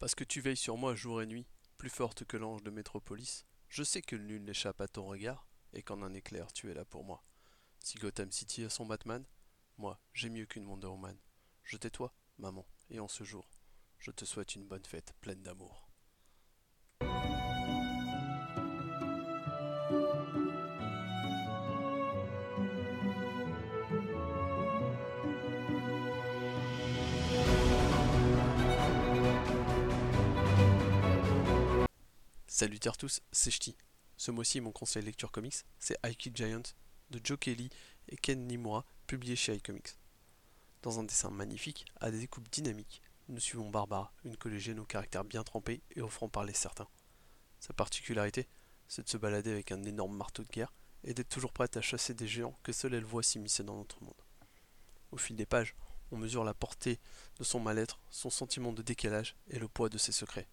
Parce que tu veilles sur moi jour et nuit, plus forte que l'ange de Métropolis, je sais que nul n'échappe à ton regard, et qu'en un éclair tu es là pour moi. Si Gotham City a son Batman, moi j'ai mieux qu'une Wonder Woman. Je tais-toi, maman, et en ce jour, je te souhaite une bonne fête pleine d'amour. Salut à tous, c'est Ch'ti. Ce mois-ci, mon conseil lecture comics, c'est I Giant de Joe Kelly et Ken Nimura, publié chez iComics. Dans un dessin magnifique, à des découpes dynamiques, nous suivons Barbara, une collégienne au caractère bien trempé et offrant parler certains. Sa particularité, c'est de se balader avec un énorme marteau de guerre et d'être toujours prête à chasser des géants que seule elle voit s'immiscer dans notre monde. Au fil des pages, on mesure la portée de son mal-être, son sentiment de décalage et le poids de ses secrets.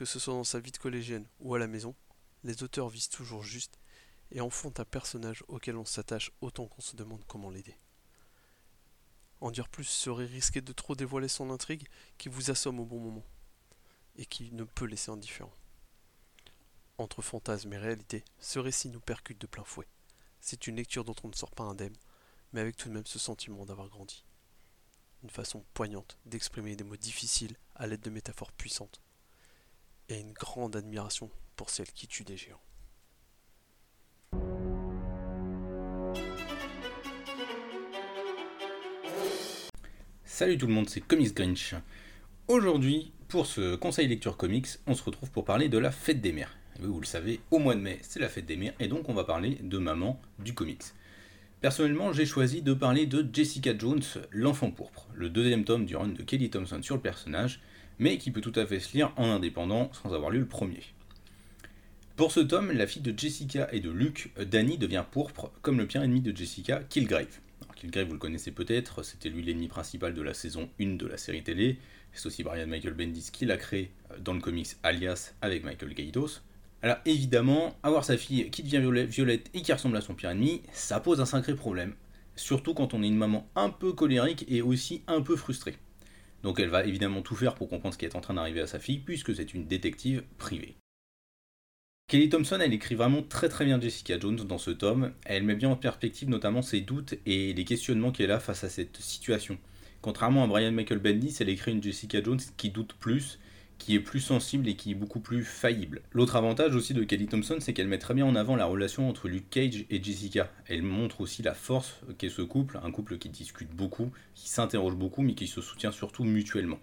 Que ce soit dans sa vie de collégienne ou à la maison, les auteurs visent toujours juste et en font un personnage auquel on s'attache autant qu'on se demande comment l'aider. En dire plus serait risquer de trop dévoiler son intrigue qui vous assomme au bon moment et qui ne peut laisser indifférent. Entre fantasme et réalité, ce récit nous percute de plein fouet. C'est une lecture dont on ne sort pas indemne, mais avec tout de même ce sentiment d'avoir grandi. Une façon poignante d'exprimer des mots difficiles à l'aide de métaphores puissantes et une grande admiration pour celle qui tue des géants. Salut tout le monde, c'est Comics Grinch. Aujourd'hui, pour ce conseil lecture comics, on se retrouve pour parler de la fête des mères. vous le savez, au mois de mai, c'est la fête des mères, et donc on va parler de maman du comics. Personnellement, j'ai choisi de parler de Jessica Jones, l'enfant pourpre, le deuxième tome du run de Kelly Thompson sur le personnage, mais qui peut tout à fait se lire en indépendant sans avoir lu le premier. Pour ce tome, la fille de Jessica et de Luke, Danny devient pourpre, comme le pire ennemi de Jessica, Killgrave. Alors, Killgrave, vous le connaissez peut-être, c'était lui l'ennemi principal de la saison 1 de la série télé, c'est aussi Brian Michael Bendis qui l'a créé euh, dans le comics Alias avec Michael Gaidos. Alors évidemment, avoir sa fille qui devient violette et qui ressemble à son pire ennemi, ça pose un sacré problème. Surtout quand on est une maman un peu colérique et aussi un peu frustrée. Donc elle va évidemment tout faire pour comprendre ce qui est en train d'arriver à sa fille, puisque c'est une détective privée. Kelly Thompson, elle écrit vraiment très très bien Jessica Jones dans ce tome. Elle met bien en perspective notamment ses doutes et les questionnements qu'elle a face à cette situation. Contrairement à Brian Michael Bendis, elle écrit une Jessica Jones qui doute plus qui est plus sensible et qui est beaucoup plus faillible. L'autre avantage aussi de Kelly Thompson, c'est qu'elle met très bien en avant la relation entre Luke Cage et Jessica. Elle montre aussi la force qu'est ce couple, un couple qui discute beaucoup, qui s'interroge beaucoup, mais qui se soutient surtout mutuellement.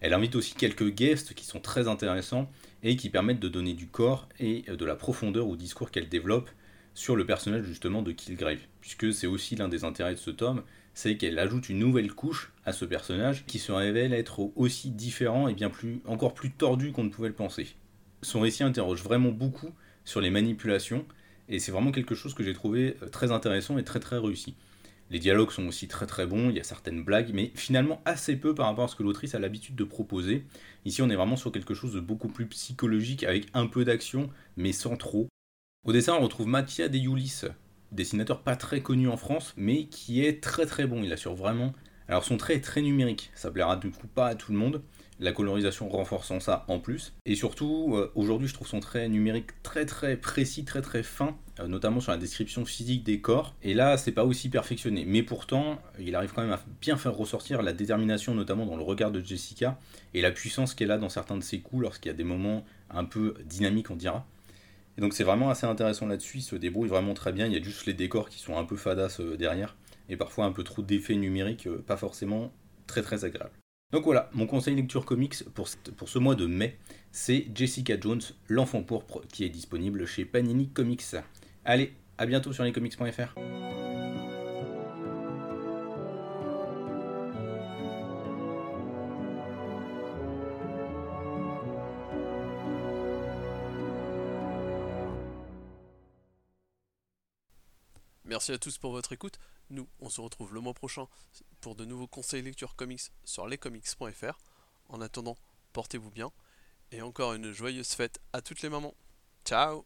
Elle invite aussi quelques guests qui sont très intéressants et qui permettent de donner du corps et de la profondeur au discours qu'elle développe sur le personnage justement de Killgrave, puisque c'est aussi l'un des intérêts de ce tome, c'est qu'elle ajoute une nouvelle couche à ce personnage qui se révèle être aussi différent et bien plus, encore plus tordu qu'on ne pouvait le penser. Son récit interroge vraiment beaucoup sur les manipulations et c'est vraiment quelque chose que j'ai trouvé euh, très intéressant et très très réussi. Les dialogues sont aussi très très bons, il y a certaines blagues, mais finalement assez peu par rapport à ce que l'autrice a l'habitude de proposer. Ici on est vraiment sur quelque chose de beaucoup plus psychologique avec un peu d'action, mais sans trop. Au dessin on retrouve Mattia De Yulis, dessinateur pas très connu en France, mais qui est très très bon. Il assure vraiment. Alors son trait est très numérique, ça plaira du coup pas à tout le monde. La colorisation renforçant ça en plus. Et surtout, euh, aujourd'hui, je trouve son trait numérique très très précis, très très fin, euh, notamment sur la description physique des corps. Et là, c'est pas aussi perfectionné. Mais pourtant, il arrive quand même à bien faire ressortir la détermination, notamment dans le regard de Jessica, et la puissance qu'elle a dans certains de ses coups, lorsqu'il y a des moments un peu dynamiques, on dira donc c'est vraiment assez intéressant là-dessus, il se débrouille vraiment très bien, il y a juste les décors qui sont un peu fadas euh, derrière, et parfois un peu trop d'effets numériques, euh, pas forcément très très agréables. Donc voilà, mon conseil lecture comics pour, pour ce mois de mai, c'est Jessica Jones, l'enfant pourpre, qui est disponible chez Panini Comics. Allez, à bientôt sur lescomics.fr. Merci à tous pour votre écoute. Nous, on se retrouve le mois prochain pour de nouveaux conseils lecture comics sur lescomics.fr. En attendant, portez-vous bien et encore une joyeuse fête à toutes les mamans. Ciao